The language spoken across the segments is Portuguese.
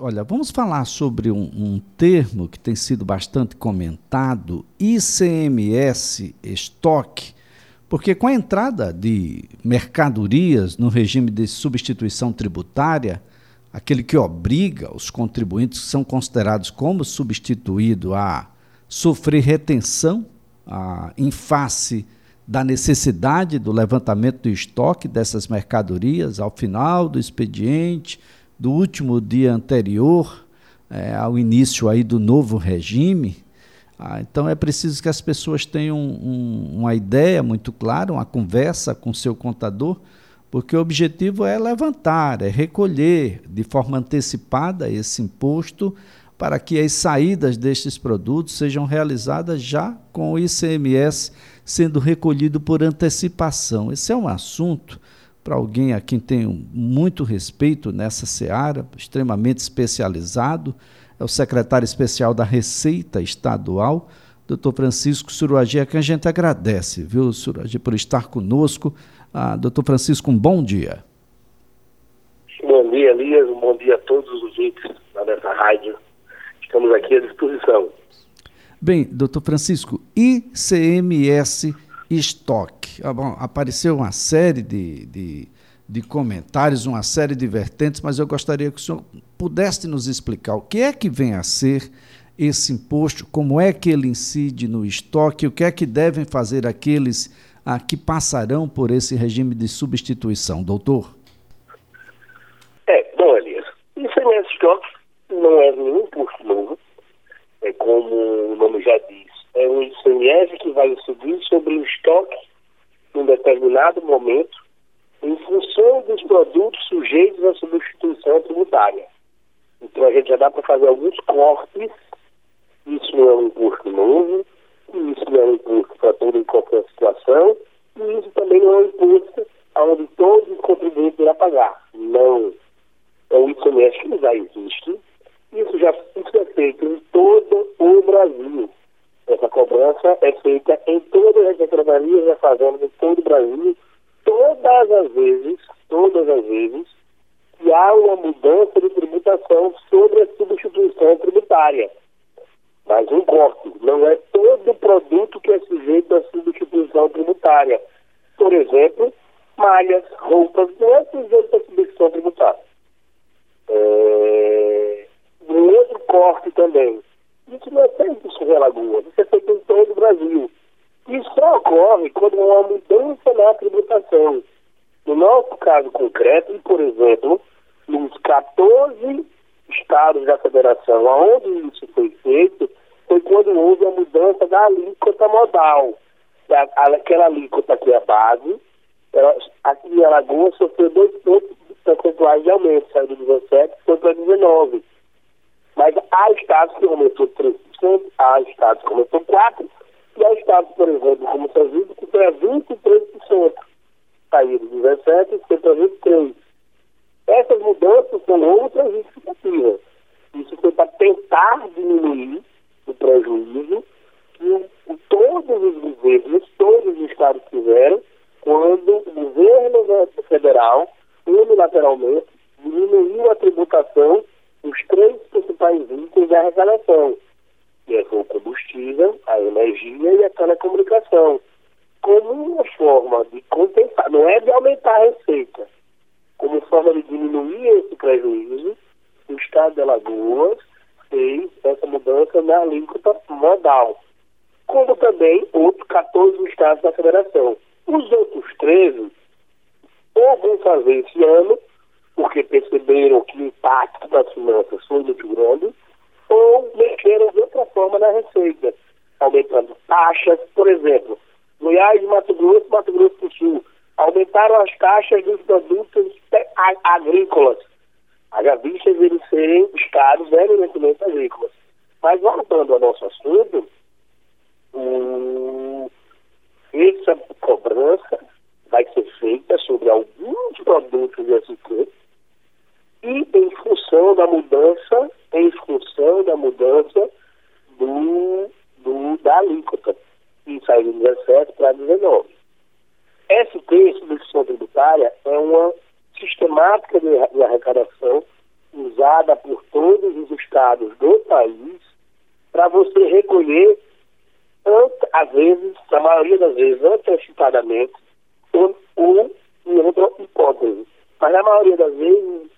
Olha, vamos falar sobre um, um, termo que tem sido bastante comentado, ICMS estoque, porque com a entrada de mercadorias no regime de substituição tributária, aquele que obriga os contribuintes que são considerados como substituído a sofrer retenção a, em face da necessidade do levantamento do estoque dessas mercadorias ao final do expediente, do último dia anterior é, ao início aí do novo regime. Ah, então é preciso que as pessoas tenham um, uma ideia muito clara, uma conversa com seu contador, porque o objetivo é levantar, é recolher de forma antecipada esse imposto para que as saídas destes produtos sejam realizadas já com o ICMS sendo recolhido por antecipação. Esse é um assunto para alguém a quem tenho muito respeito nessa seara, extremamente especializado, é o secretário especial da Receita Estadual, doutor Francisco Suruagi, a quem a gente agradece, viu, Suruagi, por estar conosco. Ah, doutor Francisco, um bom dia. Bom dia, Elias, um bom dia a todos os ouvintes dessa rádio Estamos aqui à disposição. Bem, doutor Francisco, ICMS estoque. Ah, bom, apareceu uma série de, de, de, comentários, uma série de vertentes, mas eu gostaria que o senhor pudesse nos explicar o que é que vem a ser esse imposto, como é que ele incide no estoque, o que é que devem fazer aqueles ah, que passarão por esse regime de substituição, doutor? É, bom, Elias, ICMS estoque não é nenhum imposto novo, é como o nome já diz, é um ICMS que vai subir sobre o estoque num determinado momento em função dos produtos sujeitos à substituição tributária. Então a gente já dá para fazer alguns cortes, isso não é um imposto novo, isso não é um imposto para toda e qualquer situação, e isso também não é um imposto onde todos os contribuintes irão pagar. Não. É um ICMS que já existe, isso já isso é feito em todo o Brasil. Essa cobrança é feita em todas as secretarias da Fazenda de todo o Brasil, todas as vezes, todas as vezes, que há uma mudança de tributação sobre a substituição tributária. Mas um corte, não é todo produto que é sujeito à substituição tributária. Por exemplo, malhas, roupas, não é sujeito à tributária. É um outro corte também. Isso não é feito em Alagoas, isso é feito em todo o Brasil. Isso só ocorre quando há uma mudança na tributação. No nosso caso concreto, por exemplo, nos 14 estados da federação, onde isso foi feito, foi quando houve a mudança da alíquota modal. Aquela alíquota que é base, ela, aqui em Alagoas sofreu dois pontos percentuais de aumento, saiu de 17 foi para 19. Mas há estados que aumentou 3%, há estados que aumentou 4%, e há estados, por exemplo, como Sergipe, que foi a 23%. Saiu de 17% e foi para 23%. Essas mudanças são outras justificativas. Isso foi para tentar diminuir o prejuízo que todos os governos, todos os estados tiveram, quando o governo federal, unilateralmente, diminuiu a tributação os três principais itens da arrecadação, que é o combustível, a energia e a telecomunicação, como uma forma de compensar, não é de aumentar a receita, como forma de diminuir esse prejuízo, o Estado de Alagoas fez essa mudança na alíquota modal, como também outros 14 estados da federação. Os outros 13 ou vão fazer esse ano porque perceberam que o impacto das finanças foi muito grande, ou mexeram de outra forma na receita, aumentando taxas, por exemplo, Goiás, Mato Grosso, Mato Grosso do Sul, aumentaram as taxas dos produtos agrícolas, haja vistas eles serem estados eminentemente agrícolas. Mas voltando ao nosso assunto, um, essa cobrança vai ser feita sobre alguns produtos de SQ e em função da mudança, em função da mudança do, do da alíquota, que saiu de 17 para 19. ST, substituição tributária, é uma sistemática de arrecadação usada por todos os estados do país para você recolher, às vezes, na maioria das vezes, antecipadamente, um, um e outra hipótese. Mas na maioria das vezes,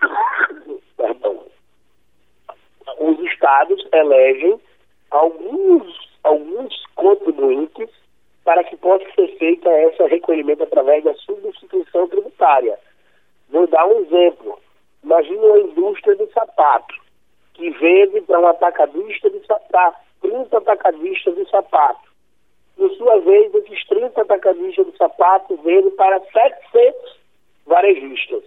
perdão, os estados elegem alguns, alguns contribuintes para que possa ser feita esse recolhimento através da substituição tributária. Vou dar um exemplo. Imagine uma indústria de sapato que vende para um atacadista de sapato, 30 atacadistas de sapato. Por sua vez, esses 30 atacadistas de sapato vendem para 700 varejistas.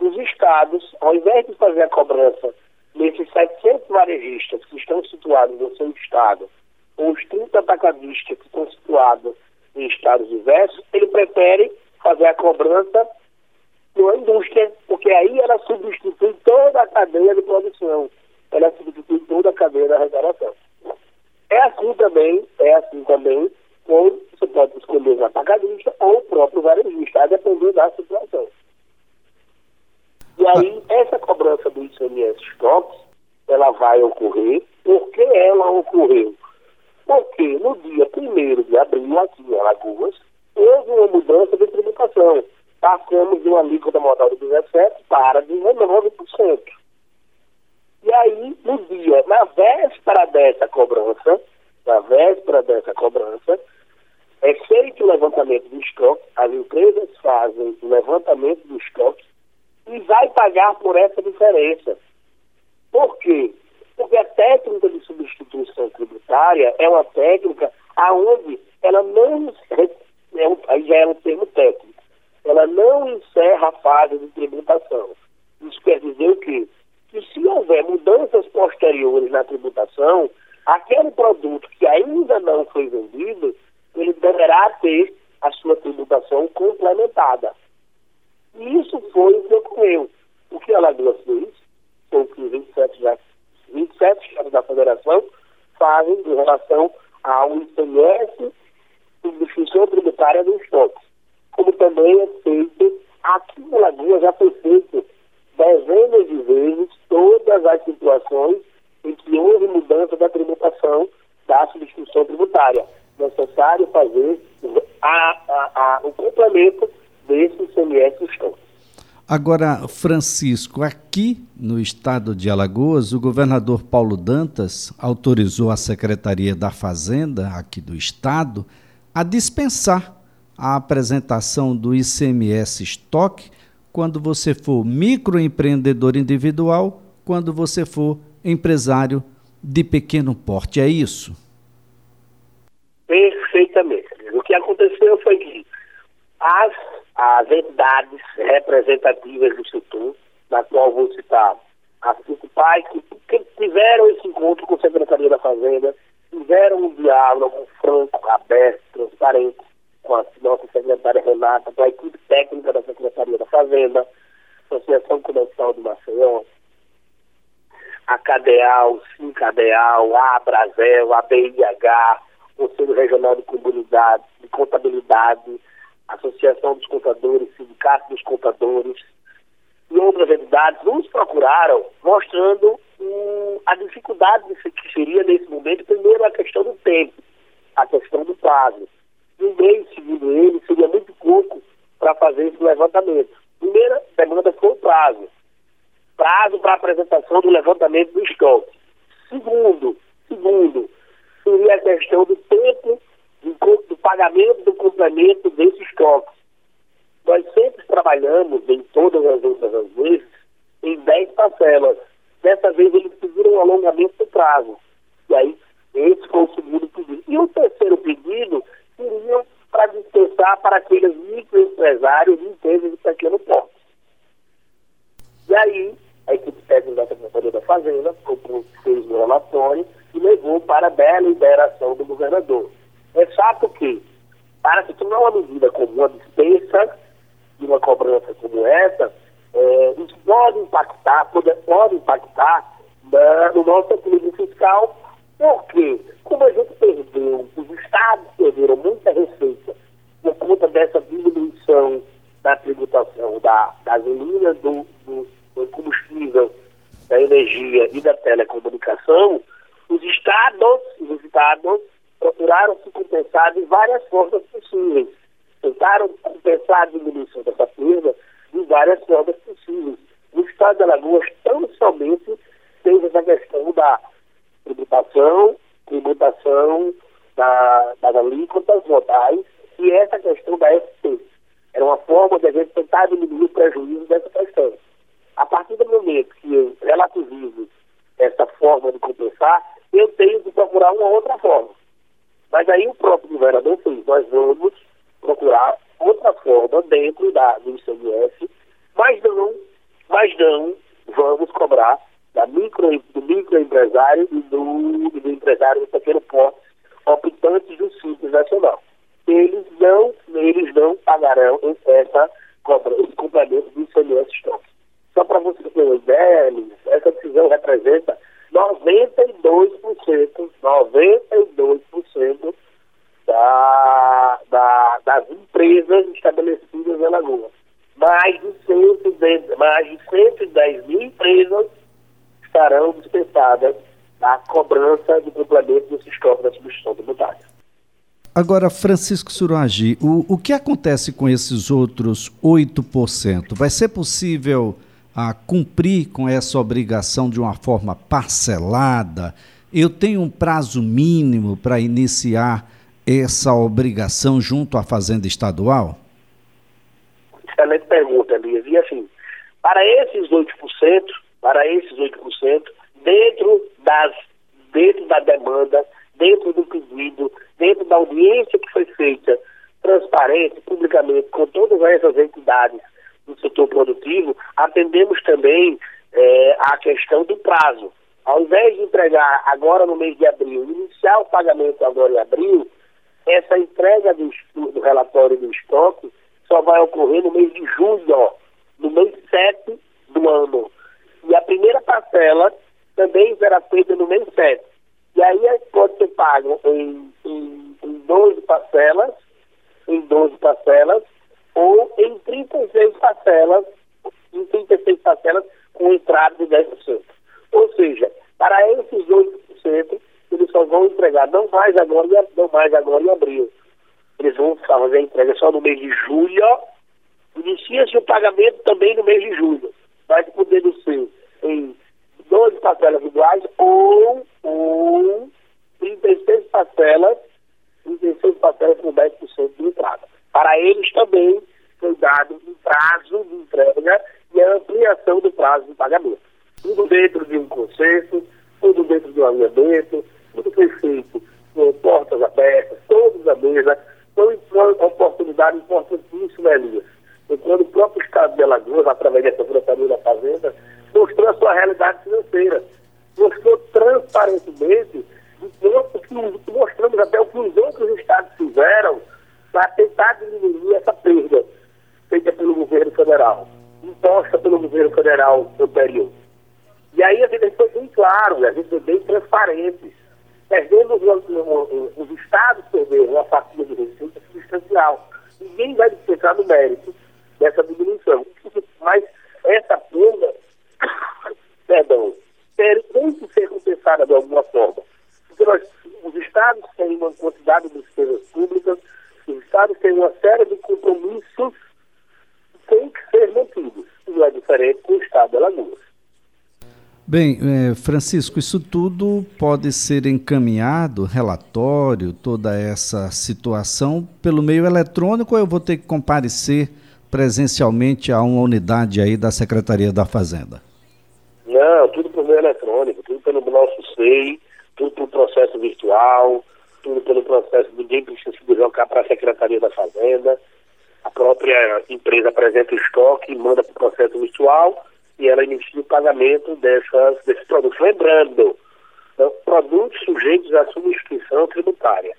Os estados, ao invés de fazer a cobrança nesses 700 varejistas que estão situados no seu estado, ou os 30 atacadistas que estão situados em estados diversos, ele prefere fazer a cobrança na indústria, porque aí ela substitui toda a cadeia de produção, ela substitui toda a cadeia da arrecadação. É assim também, é assim também, com você pode escolher o atacadista ou o próprio varejista, a depender da situação. E aí, essa cobrança do ICMS Stocks, ela vai ocorrer. Por que ela ocorreu? Porque no dia 1 de abril, aqui em Alagoas, houve uma mudança de tributação. Passamos de uma alíquota modal de 17% para 19%. E aí, no dia, na véspera dessa cobrança, na véspera dessa cobrança, é feito o levantamento do estoque, as empresas fazem o levantamento do estoque e vai pagar por essa diferença. Por quê? Porque a técnica de substituição tributária é uma técnica aonde ela não é um, já é um termo técnico, ela não encerra a fase de tributação. Isso quer dizer o quê? Posteriores na tributação, aquele produto que ainda não foi vendido, ele deverá ter a sua tributação complementada. E isso foi o que ocorreu. O que a Alagoas fez, foi o que 27, já, 27 estados da federação fazem em relação ao ICMS substituição tributária do estoque. Como também é feito, aqui em Alagoas já foi feito dezenas de vezes todas as situações em que houve mudança da tributação da substituição tributária. Necessário fazer a, a, a, o complemento desse ICMS estão. Agora, Francisco, aqui no estado de Alagoas, o governador Paulo Dantas autorizou a Secretaria da Fazenda, aqui do estado, a dispensar a apresentação do ICMS estoque quando você for microempreendedor individual, quando você for empresário de pequeno porte. É isso? Perfeitamente. O que aconteceu foi que as as entidades representativas do setor, na qual vou citar as cinco pais que, que tiveram esse encontro com a Secretaria da Fazenda, tiveram um diálogo franco, aberto, transparente com a nossa secretária Renata, com a equipe técnica da Secretaria da Fazenda, Associação Comercial de Maceió, a CADEAL, SINCADEAL, a Abrazel, a BIH, Conselho Regional de Comunidade, de Contabilidade, Associação dos Contadores, Sindicato dos Contadores e outras entidades nos procuraram mostrando a dificuldade que seria nesse momento, primeiro a questão do tempo, a questão do prazo. Um mês, segundo ele, seria muito pouco para fazer esse levantamento. Primeira demanda foi o prazo. Prazo para apresentação do levantamento do estoque. Segundo, segundo, seria a questão do tempo do pagamento do complemento desse estoque. Nós sempre trabalhamos, em todas as outras vezes, em 10 parcelas. Dessa vez eles pediram um alongamento do prazo. E aí, esse foi o segundo pedido. E o terceiro pedido seria para dispensar para aqueles microempresários e empresas de pequeno porte. E aí, a equipe técnica da Secretaria da Fazenda fez um relatório e levou para a deliberação do governador. É fato que, para se tornar uma medida como uma dispensa de uma cobrança como essa, é, isso pode impactar, pode, pode impactar no nosso equilíbrio fiscal, porque, como a gente perdeu, os estados perderam muita receita por conta dessa diminuição da tributação da gasolina, do, do, energia e da telecomunicação, os estados, os estados procuraram se compensar de várias formas possíveis. Tentaram compensar a diminuição dessa perda de várias formas possíveis. No estado de Alagoas, tão somente teve essa questão da tributação, tributação da, das alíquotas modais e essa questão da SP. Era uma forma de a gente tentar diminuir o prejuízo dessa questão. A partir do momento que eu relativizo essa forma de compensar, eu tenho de procurar uma outra forma. Mas aí o próprio governador fez, nós vamos procurar outra forma dentro da, do ICMS, mas não, mas não vamos cobrar da micro, do microempresário e do, do empresário do pequeno porte optantes do Simples Nacional. Eles não, eles não pagarão essa cobra, esse complemento do ICMS estoque. Só para você ter uma ideia, essa decisão representa 92%, 92% da, da, das empresas estabelecidas em Alagoas. Mais de, 110, mais de 110 mil empresas estarão dispensadas da cobrança do complemento do sistema da substituição tributária. Agora, Francisco Suragi, o, o que acontece com esses outros 8%? Vai ser possível a cumprir com essa obrigação de uma forma parcelada? Eu tenho um prazo mínimo para iniciar essa obrigação junto à Fazenda Estadual? Excelente pergunta, Elias. E assim, para esses 8%, para esses 8%, dentro, das, dentro da demanda, dentro do pedido, dentro da audiência que foi feita transparente, publicamente, com todas essas entidades do setor produtivo, atendemos também é, a questão do prazo. Ao invés de entregar agora no mês de abril, iniciar o pagamento agora em abril, essa entrega do, do relatório do estoque só vai ocorrer no mês de julho, no mês 7 do ano. E a primeira parcela também será feita no mês 7. E aí pode ser pago em, em, em 12 parcelas, em 12 parcelas, ou em 36 parcelas, em 36 parcelas com entrada de 10%. Ou seja, para esses 8%, eles só vão entregar não mais agora, não mais agora em abril. Eles vão fazer a entrega só no mês de julho. Inicia-se o pagamento também no mês de julho. Vai poder ser em 12 parcelas iguais ou, ou 36 parcelas, 36 parcelas com 10% de entrada. Para eles também foi dado um prazo de entrega e a ampliação do prazo de pagamento. Tudo dentro de um consenso, tudo dentro de um alinhamento, tudo foi feito com portas abertas, todos à mesa. Foi uma oportunidade importantíssima, Elias. E quando o próprio Estado de Alagoas, através dessa Secretaria da Fazenda, mostrou a sua realidade financeira, mostrou transparentemente, mostramos até o que os outros estados fizeram para tentar diminuir essa perda feita pelo governo federal, imposta pelo governo federal anterior. E aí a gente foi bem claro, a gente foi bem transparente. Perdemos os, os estados perderam uma fatia de receita substancial. Vai pensar no mérito dessa diminuição. Mas essa perda, perdão, tem que ser compensada de alguma forma. Porque nós, os estados têm uma quantidade de despesas públicas, os estados têm uma série de compromissos que têm que ser mantidos. Não é diferente com o estado de Alagoas. Bem, é, Francisco, isso tudo pode ser encaminhado, relatório, toda essa situação, pelo meio eletrônico ou eu vou ter que comparecer presencialmente a uma unidade aí da Secretaria da Fazenda? Não, tudo por meio eletrônico, tudo pelo nosso SEI, tudo pelo processo virtual, tudo pelo processo, ninguém precisa se deslocar para a Secretaria da Fazenda, a própria empresa apresenta o estoque, manda para o processo virtual e ela inicia o pagamento dessas, desses produtos. Lembrando, então, produtos sujeitos à subscrição tributária,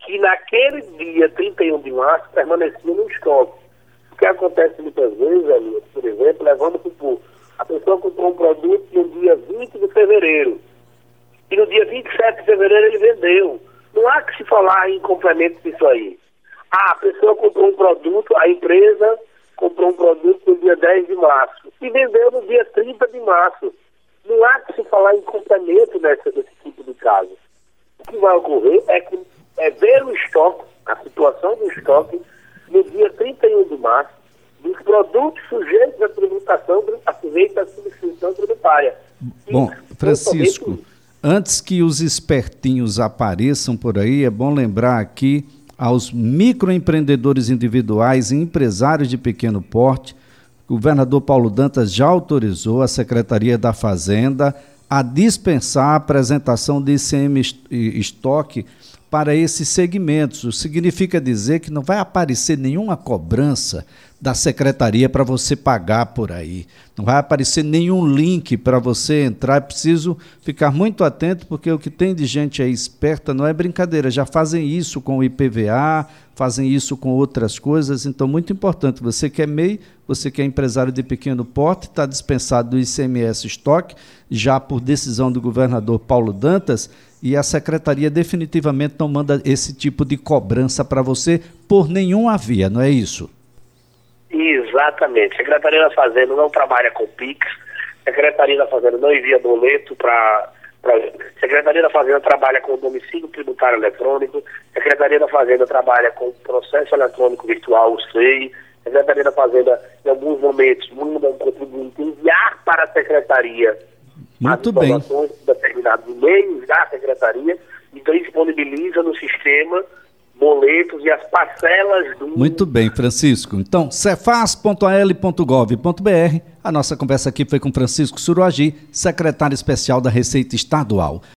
que naquele dia 31 de março permaneciam no estoque. O que acontece muitas vezes, ali, por exemplo, levando para o a pessoa comprou um produto no dia 20 de fevereiro e no dia 27 de fevereiro ele vendeu. Não há que se falar em complemento disso aí. Ah, a pessoa comprou um produto, a empresa comprou um produto no dia 10 de março e vendeu no dia 30 de março. Não há que se falar em complemento nessa, nesse tipo de caso. O que vai ocorrer é, que, é ver o estoque, a situação do estoque, no dia 31 de março, dos produtos sujeitos à tributação, a sujeita à substituição tributária. Bom, Francisco, antes que os espertinhos apareçam por aí, é bom lembrar aqui aos microempreendedores individuais e empresários de pequeno porte, o governador Paulo Dantas já autorizou a Secretaria da Fazenda a dispensar a apresentação de ICM estoque para esses segmentos. Significa dizer que não vai aparecer nenhuma cobrança da secretaria para você pagar por aí. Não vai aparecer nenhum link para você entrar. É preciso ficar muito atento, porque o que tem de gente aí esperta não é brincadeira. Já fazem isso com o IPVA, fazem isso com outras coisas. Então, muito importante. Você que é MEI, você que é empresário de pequeno porte, está dispensado do ICMS estoque, já por decisão do governador Paulo Dantas, e a secretaria definitivamente não manda esse tipo de cobrança para você por nenhuma via, não é isso? Exatamente. A Secretaria da Fazenda não trabalha com PIX, a Secretaria da Fazenda não envia boleto para. A Secretaria da Fazenda trabalha com domicílio tributário eletrônico, a Secretaria da Fazenda trabalha com processo eletrônico virtual, o SEI, a Secretaria da Fazenda, em alguns momentos, manda um contribuinte enviar para a Secretaria Muito as informações bem. de determinados meios da Secretaria, então disponibiliza no sistema boletos e as parcelas do. Muito bem, Francisco. Então, cefaz.al.gov.br. A nossa conversa aqui foi com Francisco Suruagi, secretário especial da Receita Estadual.